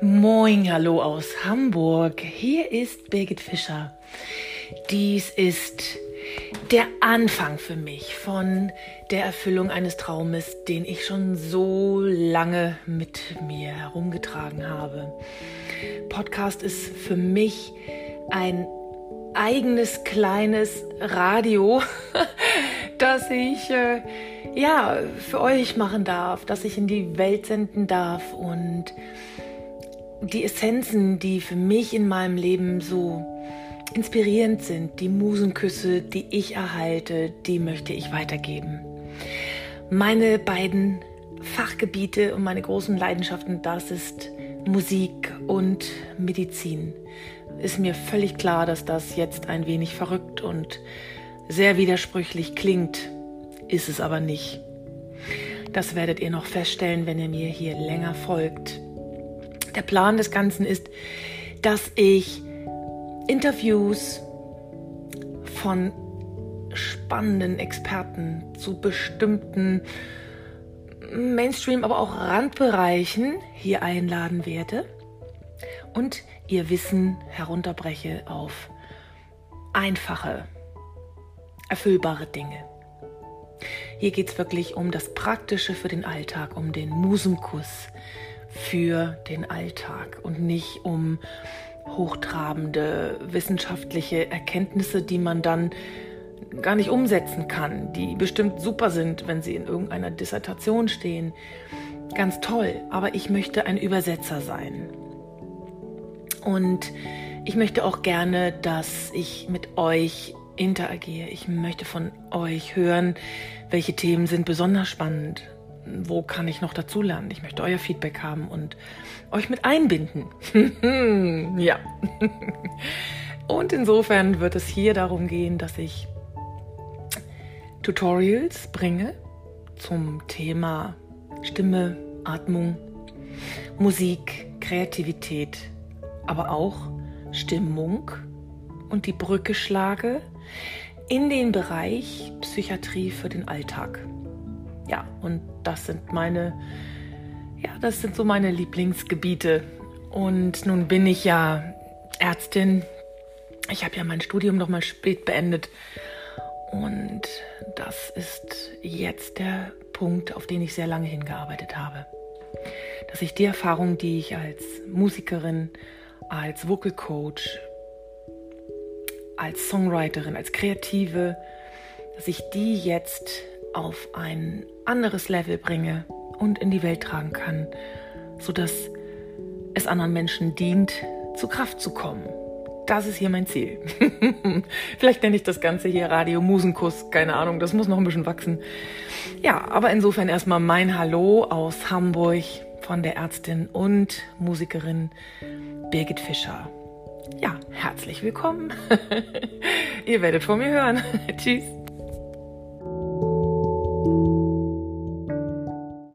Moin, hallo aus Hamburg. Hier ist Birgit Fischer. Dies ist der Anfang für mich von der Erfüllung eines Traumes, den ich schon so lange mit mir herumgetragen habe. Podcast ist für mich ein eigenes kleines Radio, das ich äh, ja für euch machen darf, das ich in die Welt senden darf und die Essenzen, die für mich in meinem Leben so inspirierend sind, die Musenküsse, die ich erhalte, die möchte ich weitergeben. Meine beiden Fachgebiete und meine großen Leidenschaften, das ist Musik und Medizin. Ist mir völlig klar, dass das jetzt ein wenig verrückt und sehr widersprüchlich klingt, ist es aber nicht. Das werdet ihr noch feststellen, wenn ihr mir hier länger folgt. Der Plan des Ganzen ist, dass ich Interviews von spannenden Experten zu bestimmten Mainstream, aber auch Randbereichen hier einladen werde und ihr Wissen herunterbreche auf einfache, erfüllbare Dinge. Hier geht es wirklich um das Praktische für den Alltag, um den Musenkuss für den Alltag und nicht um hochtrabende wissenschaftliche Erkenntnisse, die man dann gar nicht umsetzen kann, die bestimmt super sind, wenn sie in irgendeiner Dissertation stehen. Ganz toll, aber ich möchte ein Übersetzer sein. Und ich möchte auch gerne, dass ich mit euch interagiere. Ich möchte von euch hören, welche Themen sind besonders spannend wo kann ich noch dazulernen? Ich möchte euer Feedback haben und euch mit einbinden. ja. und insofern wird es hier darum gehen, dass ich Tutorials bringe zum Thema Stimme, Atmung, Musik, Kreativität, aber auch Stimmung und die Brücke schlage in den Bereich Psychiatrie für den Alltag. Ja, und das sind meine, ja, das sind so meine Lieblingsgebiete. Und nun bin ich ja Ärztin. Ich habe ja mein Studium noch mal spät beendet. Und das ist jetzt der Punkt, auf den ich sehr lange hingearbeitet habe. Dass ich die Erfahrung, die ich als Musikerin, als Vocal Coach, als Songwriterin, als Kreative, dass ich die jetzt auf ein anderes Level bringe und in die Welt tragen kann, sodass es anderen Menschen dient, zu Kraft zu kommen. Das ist hier mein Ziel. Vielleicht nenne ich das Ganze hier Radio Musenkuss, keine Ahnung, das muss noch ein bisschen wachsen. Ja, aber insofern erstmal mein Hallo aus Hamburg von der Ärztin und Musikerin Birgit Fischer. Ja, herzlich willkommen. Ihr werdet von mir hören. Tschüss.